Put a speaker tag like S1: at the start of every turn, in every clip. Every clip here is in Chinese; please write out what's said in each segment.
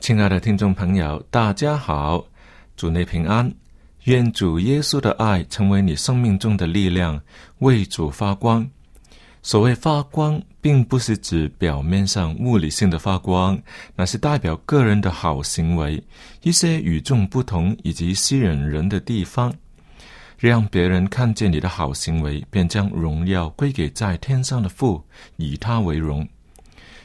S1: 亲爱的听众朋友，大家好，主内平安，愿主耶稣的爱成为你生命中的力量，为主发光。所谓发光，并不是指表面上物理性的发光，那是代表个人的好行为，一些与众不同以及吸引人的地方，让别人看见你的好行为，便将荣耀归给在天上的父，以他为荣。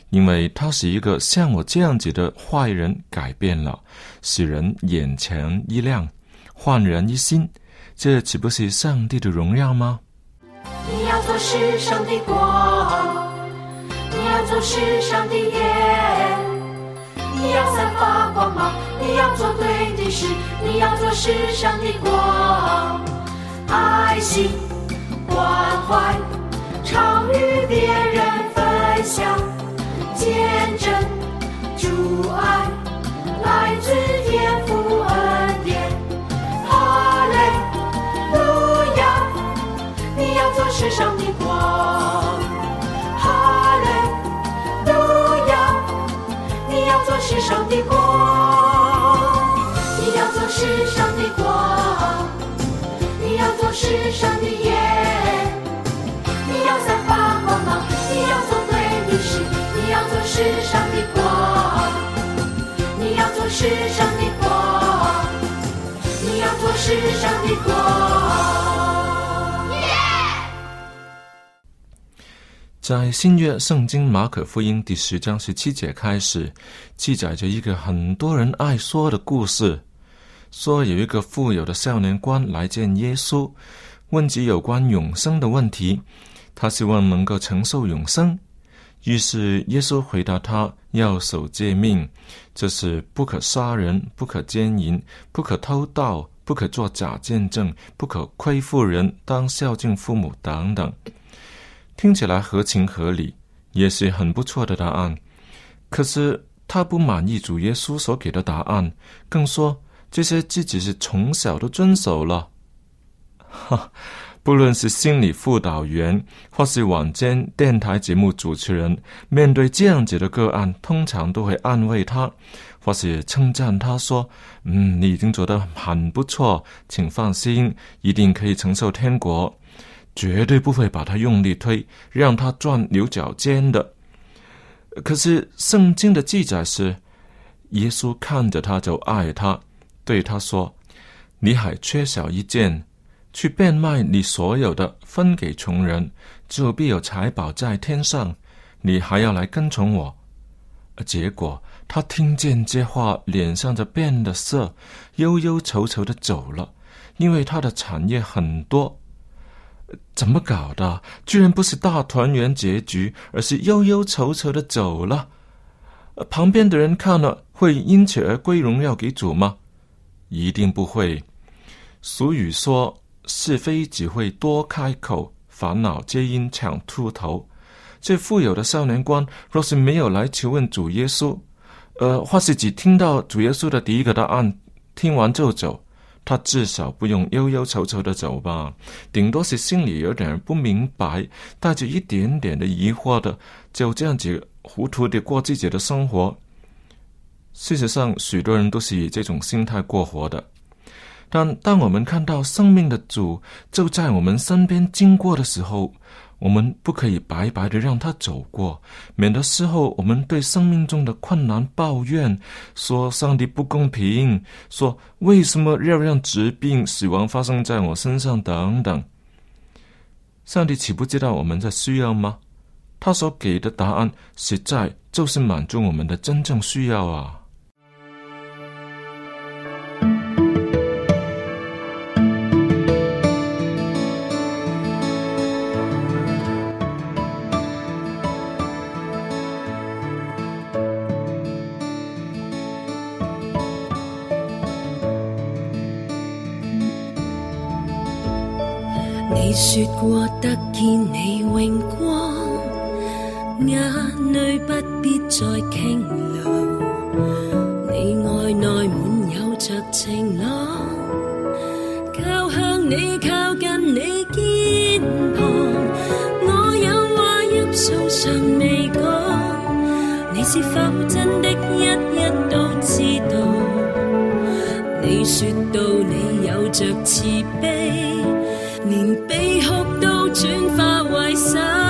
S1: 因为他是一个像我这样子的坏人改变了，使人眼前一亮，焕然一新，这岂不是上帝的荣耀吗？
S2: 你要做世上的光，你要做世上的盐，你要散发光芒，你要做对的事，你要做世上的光，爱心关怀，常与别人分享，见证主爱，来自天父恩典，哈利路亚。你要做世上的光，哈利路亚！你要做世上的光，你要做世上的光，你要做世上的世上的光，你要做世上的光。
S1: 在新约圣经马可福音第十章十七节开始，记载着一个很多人爱说的故事。说有一个富有的少年官来见耶稣，问及有关永生的问题，他希望能够承受永生。于是耶稣回答他要守诫命，这是不可杀人，不可奸淫，不可偷盗，不可作假见证，不可亏负人，当孝敬父母等等。听起来合情合理，也是很不错的答案。可是他不满意主耶稣所给的答案，更说这些自己是从小都遵守了。哈，不论是心理辅导员，或是晚间电台节目主持人，面对这样子的个案，通常都会安慰他，或是称赞他说：“嗯，你已经做得很不错，请放心，一定可以承受天国。”绝对不会把他用力推，让他钻牛角尖的。可是圣经的记载是，耶稣看着他就爱他，对他说：“你还缺少一件，去变卖你所有的，分给穷人，就必有财宝在天上。你还要来跟从我。”结果他听见这话，脸上就变了色，忧忧愁愁的走了，因为他的产业很多。怎么搞的？居然不是大团圆结局，而是忧忧愁愁的走了。旁边的人看了，会因此而归荣耀给主吗？一定不会。俗语说：“是非只会多开口，烦恼皆因抢秃头。这富有的少年官若是没有来求问主耶稣，呃，或是只听到主耶稣的第一个答案，听完就走，他至少不用忧忧愁愁的走吧，顶多是心里有点不明白，带着一点点的疑惑的，就这样子糊涂的过自己的生活。事实上，许多人都是以这种心态过活的。但当我们看到生命的主就在我们身边经过的时候，我们不可以白白的让他走过，免得事后我们对生命中的困难抱怨，说上帝不公平，说为什么要让疾病、死亡发生在我身上等等。上帝岂不知道我们在需要吗？他所给的答案，实在就是满足我们的真正需要啊！
S3: 你说过得见你荣光，眼泪不必再倾流。你爱内满有着晴朗，靠向你靠近你肩旁。我有话要诉尚未讲，你是否真的一一都知道？你说到你有着慈悲。转化为心。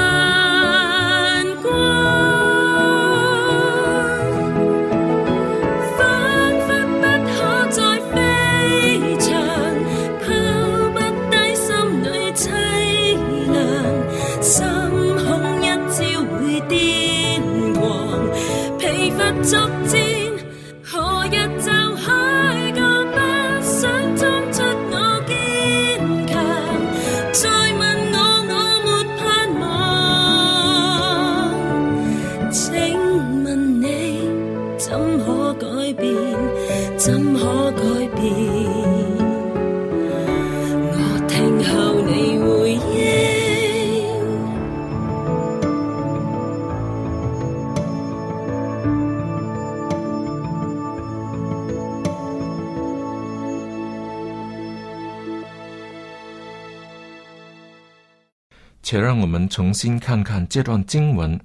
S1: 们重新看看这段经文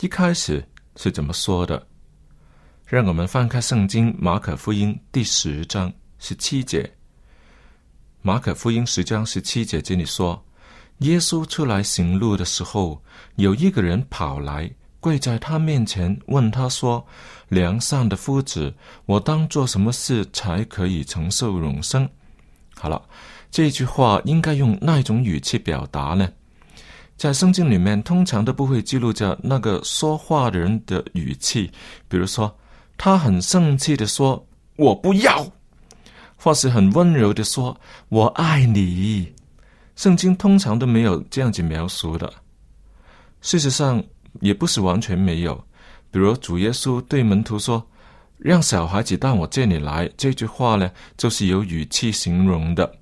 S1: 一开始是怎么说的。让我们翻开圣经马可福音第十章十七节。马可福音十章十七节这里说：“耶稣出来行路的时候，有一个人跑来，跪在他面前，问他说：‘良善的夫子，我当做什么事才可以承受永生？’”好了，这句话应该用那种语气表达呢？在圣经里面，通常都不会记录着那个说话的人的语气，比如说，他很生气的说“我不要”，或是很温柔的说“我爱你”。圣经通常都没有这样子描述的。事实上，也不是完全没有。比如主耶稣对门徒说“让小孩子到我这里来”，这句话呢，就是有语气形容的，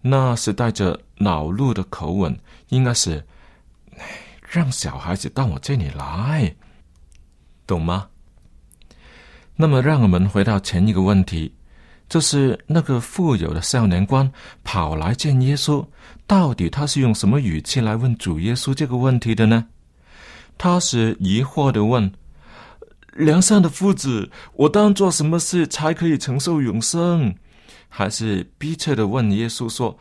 S1: 那是带着恼怒的口吻，应该是。让小孩子到我这里来，懂吗？那么，让我们回到前一个问题，就是那个富有的少年官跑来见耶稣，到底他是用什么语气来问主耶稣这个问题的呢？他是疑惑的问：“梁山的夫子，我当做什么事才可以承受永生？”还是逼切的问耶稣说：“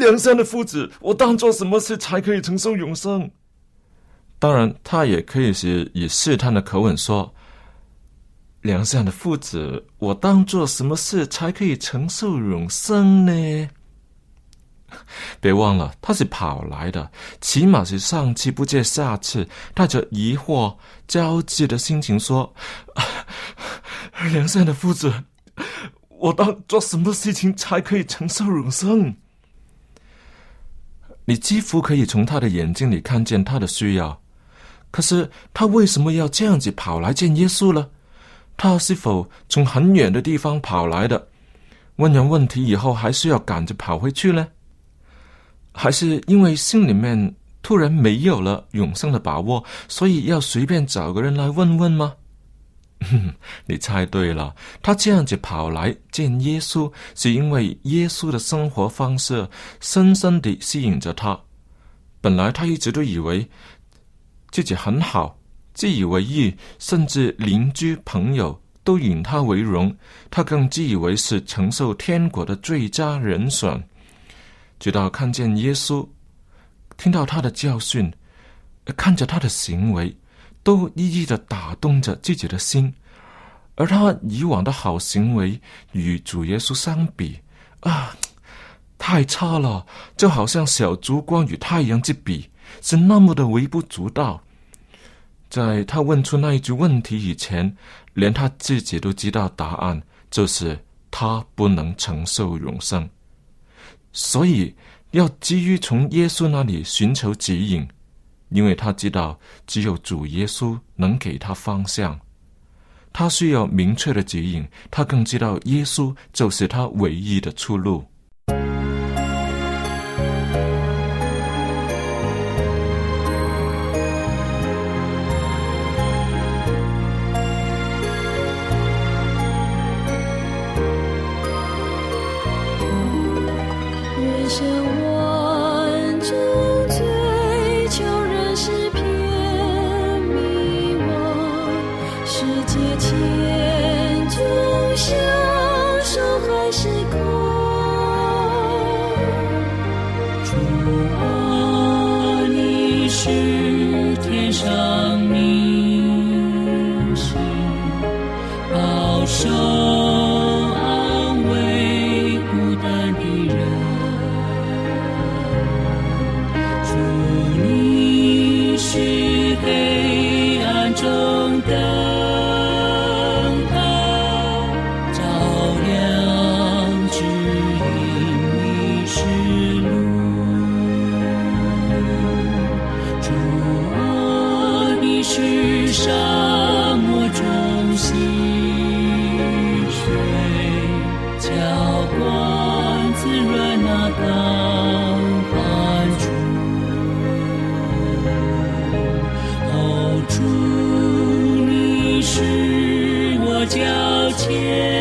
S1: 梁山的夫子，我当做什么事才可以承受永生？”当然，他也可以是以试探的口吻说：“良善的父子，我当做什么事才可以承受永生呢？”别忘了，他是跑来的，起码是上气不接下气，带着疑惑焦急的心情说：“良善的父子。”我当做什么事情才可以承受永生？你几乎可以从他的眼睛里看见他的需要。可是他为什么要这样子跑来见耶稣呢？他是否从很远的地方跑来的？问完问题以后，还是要赶着跑回去呢？
S3: 还是因为心里面突然没有了永生的把握，所以要随便找个人来问问吗？你猜对了，他这样子跑来见耶稣，是因为耶稣的生活方式深深地吸引着他。本来他一直都以为自己很好，自以为意，甚至邻居朋友都引他为荣，他更自以为是承受天国的最佳人选。直到看见耶稣，听到他的教训，看着他的行为。都一一的打动着自己的心，而他以往的好行为与主耶稣相比啊，太差了，就好像小烛光与太阳之比，是那么的微不足道。在他问出那一句问题以前，连他自己都知道答案，就是他不能承受永生，所以要急于从耶稣那里寻求指引。因为他知道，只有主耶稣能给他方向，他需要明确的指引。他更知道，耶稣就是他唯一的出路。天。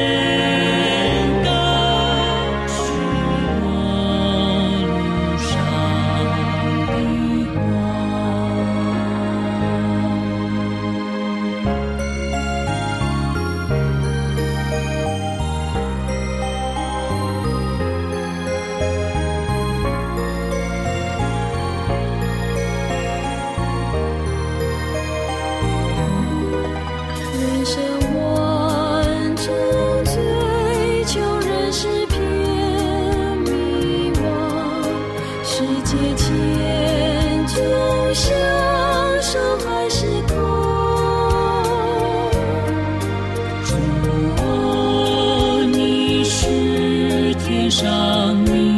S3: 上。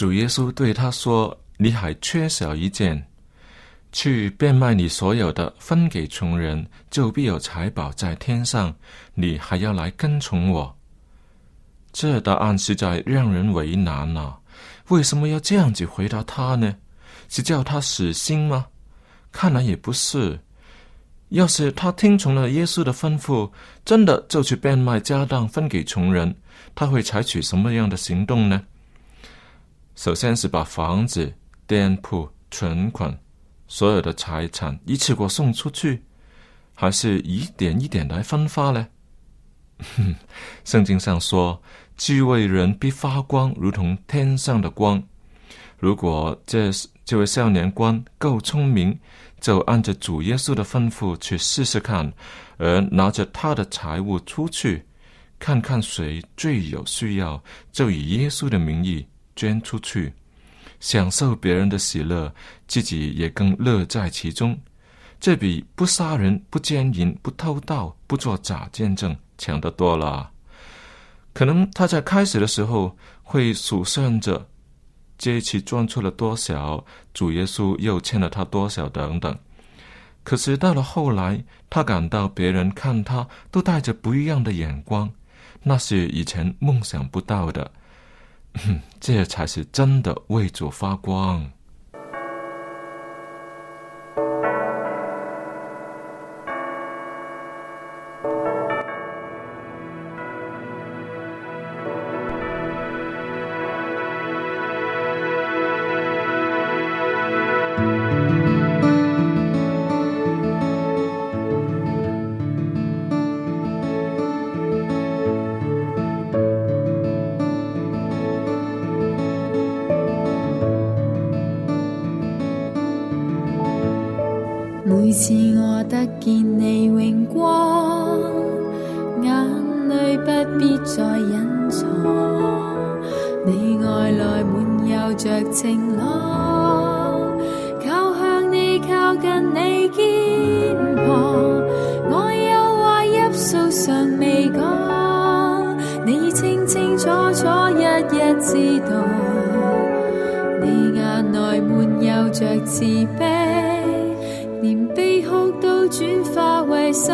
S3: 主耶稣对他说：“你还缺少一件，
S1: 去变卖你所有的，分给穷人，就必有财宝在天上。你还要来跟从我？这答案实在让人为难啊！为什么要这样子回答他呢？是叫他死心吗？看来也不是。要是他听从了耶稣的吩咐，真的就去变卖家当分给穷人，他会采取什么样的行动呢？首先是把房子、店铺、存款。所有的财产一次过送出去，还是一点一点来分发呢？圣经上说，智慧人必发光，如同天上的光。如果这这位少年官够聪明，就按着主耶稣的吩咐去试试看，而拿着他的财物出去，看看谁最有需要，就以耶稣的名义捐出去。享受别人的喜乐，自己也更乐在其中，这比不杀人、不奸淫、不偷盗、不做假见证强得多了。可能他在开始的时候会数算着这一期赚出了多少，主耶稣又欠了他多少等等。可是到了后来，他感到别人看他都带着不一样的眼光，那是以前梦想不到的。这才是真的为主发光。
S4: 必再隐藏。你爱来满有着晴朗，靠向你靠近你肩膀。我有话入数尚未讲，你清清楚楚一一知道。你眼内满有着慈悲哭都。转化为神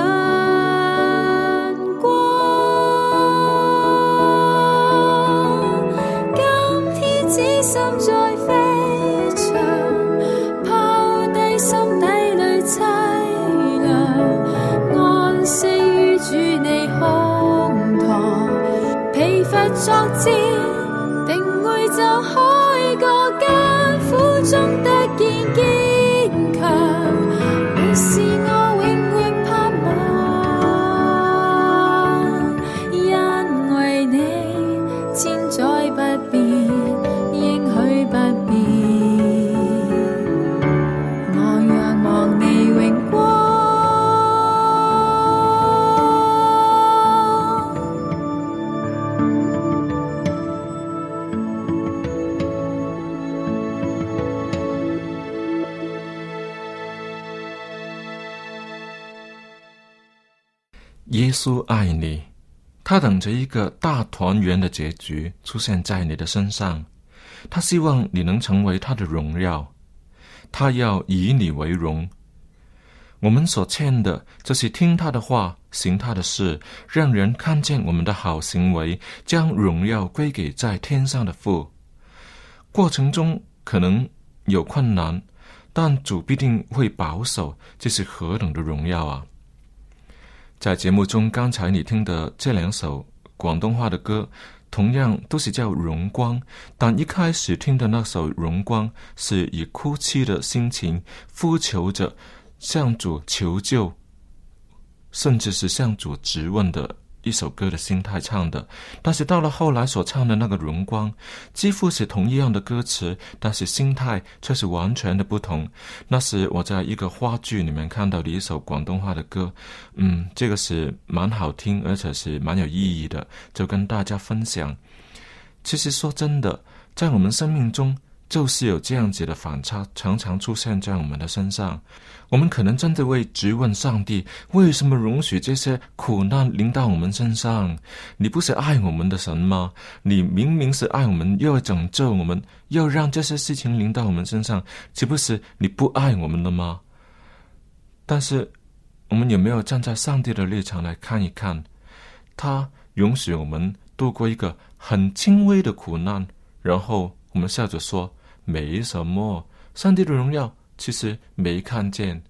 S1: 他等着一个大团圆的结局出现在你的身上。他希望你能成为他的荣耀，他要以你为荣。我们所欠的，就是听他的话，行他的事，让人看见我们的好行为，将荣耀归给在天上的父。过程中可能有困难，但主必定会保守。这是何等的荣耀啊！在节目中，刚才你听的这两首广东话的歌，同样都是叫《荣光》，但一开始听的那首《荣光》是以哭泣的心情呼求着向主求救，甚至是向主质问的。一首歌的心态唱的，但是到了后来所唱的那个荣光，几乎是同一样的歌词，但是心态却是完全的不同。那是我在一个话剧里面看到的一首广东话的歌，嗯，这个是蛮好听，而且是蛮有意义的，就跟大家分享。其实说真的，在我们生命中，就是有这样子的反差，常常出现在我们的身上。我们可能真的会质问上帝：为什么容许这些苦难临到我们身上？你不是爱我们的神吗？你明明是爱我们，又要拯救我们，又让这些事情临到我们身上，岂不是你不爱我们了吗？但是，我们有没有站在上帝的立场来看一看？他允许我们度过一个很轻微的苦难，然后我们笑着说。没什么，上帝的荣耀其实没看见。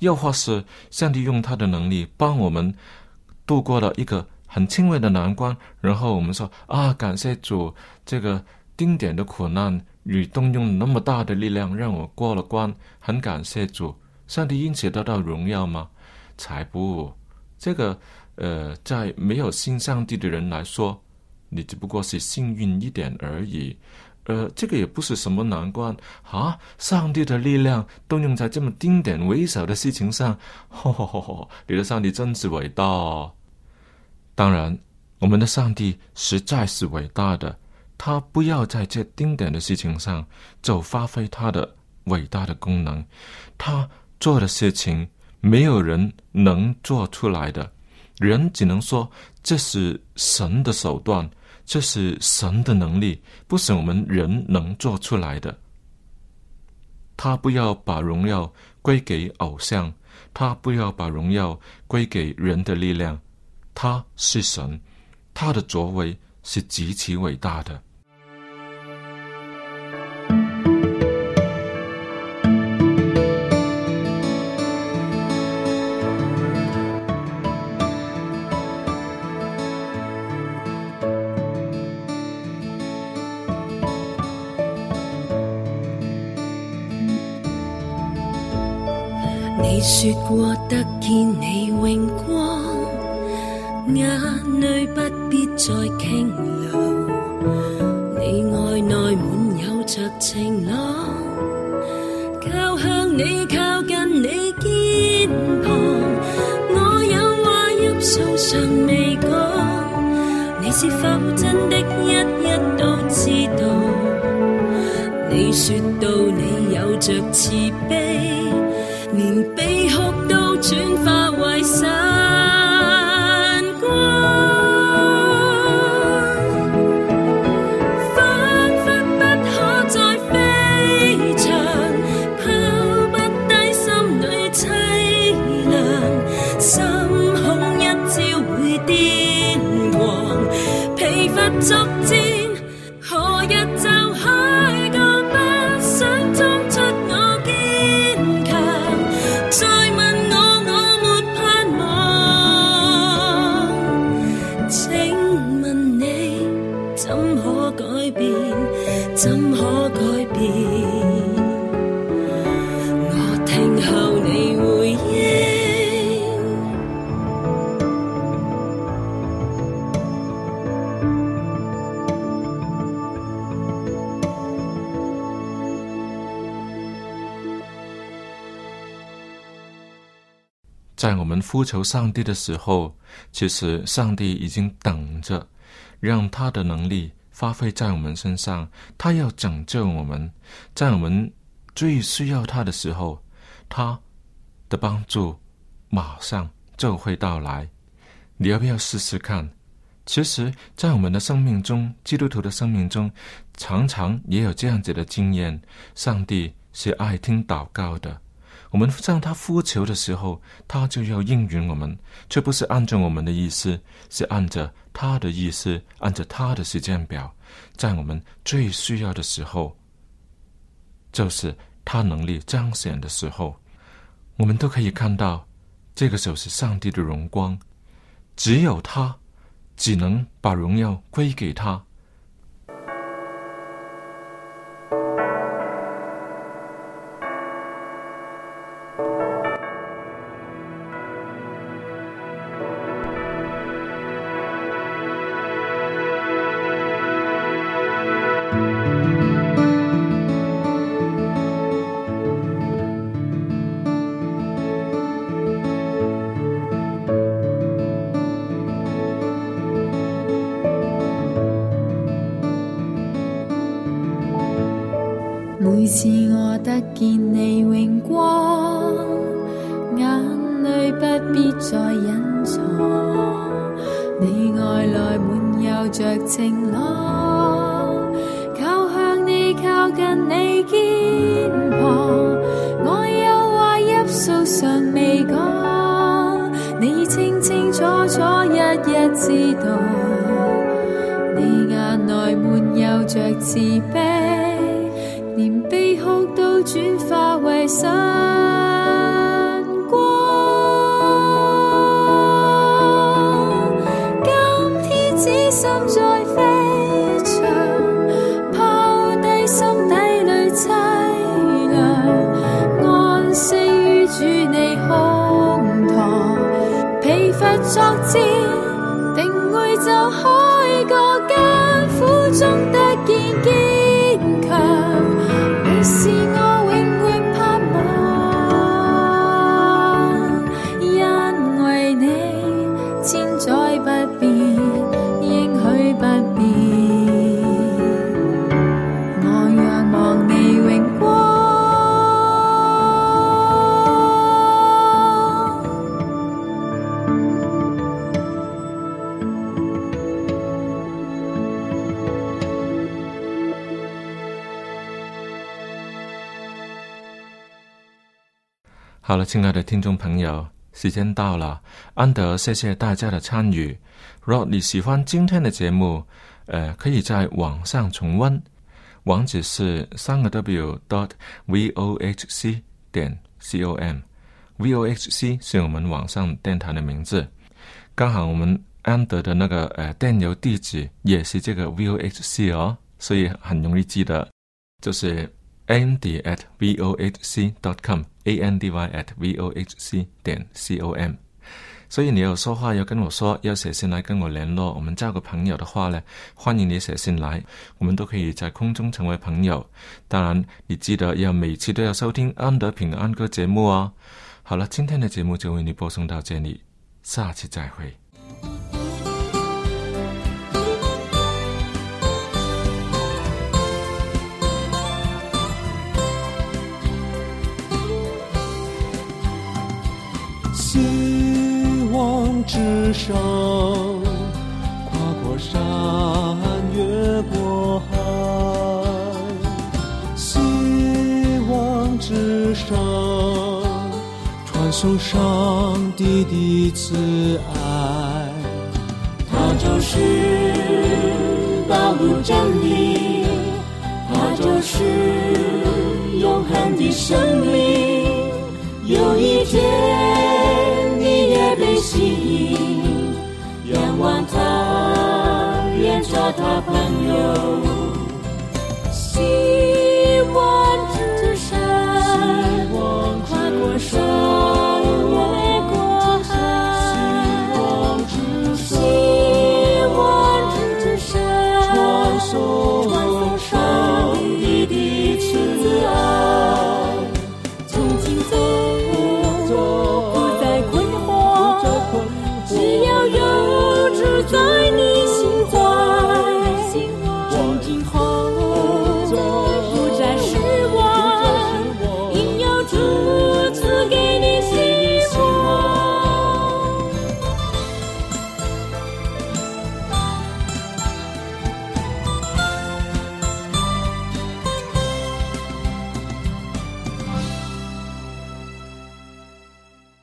S1: 又或是上帝用他的能力帮我们度过了一个很轻微的难关，然后我们说啊，感谢主，这个丁点的苦难与动用那么大的力量让我过了关，很感谢主。上帝因此得到荣耀吗？才不，这个呃，在没有信上帝的人来说，你只不过是幸运一点而已。呃，这个也不是什么难关啊！上帝的力量动用在这么丁点微小的事情上，吼吼吼吼！你的上帝真是伟大。当然，我们的上帝实在是伟大的，他不要在这丁点的事情上就发挥他的伟大的功能。他做的事情，没有人能做出来的，人只能说这是神的手段。这是神的能力，不是我们人能做出来的。他不要把荣耀归给偶像，他不要把荣耀归给人的力量。他是神，他的作为是极其伟大的。
S3: 你说过得见你荣光，眼泪不必再倾流。你爱内满有着晴朗，靠向你靠近你肩旁。我有话入诉尚未讲，你是否真的一一都知道？你说到你有着慈悲。
S1: 呼求上帝的时候，其实上帝已经等着，让他的能力发挥在我们身上。他要拯救我们，在我们最需要他的时候，他的帮助马上就会到来。你要不要试试看？其实，在我们的生命中，基督徒的生命中，常常也有这样子的经验：上帝是爱听祷告的。我们向他呼求的时候，他就要应允我们，却不是按照我们的意思，是按着他的意思，按着他的时间表，在我们最需要的时候，就是他能力彰显的时候，我们都可以看到，这个时候是上帝的荣光，只有他，只能把荣耀归给他。
S4: 是我得见你荣光，眼泪不必再隐藏，你爱来满有着情。转化为心
S1: 好了，亲爱的听众朋友，时间到了，安德，谢谢大家的参与。如果你喜欢今天的节目，呃，可以在网上重温，网址是三个 w dot v o h c 点 c o m。v o h c 是我们网上电台的名字，刚好我们安德的那个呃电邮地址也是这个 v o h c 哦，所以很容易记得，就是 andy at v o h c dot com Andy at v o h c 点 c o m。所以你有说话要跟我说，要写信来跟我联络，我们交个朋友的话呢，欢迎你写信来，我们都可以在空中成为朋友。当然，你记得要每期都要收听安德平安歌节目哦。好了，今天的节目就为你播送到这里，下期再会。
S5: 之上，跨过山，越过海。希望之上，传送上帝的慈爱。
S2: 它就是道路真理，它就是永恒的生命。有一天你也被吸他朋友。希望之山，跨过山，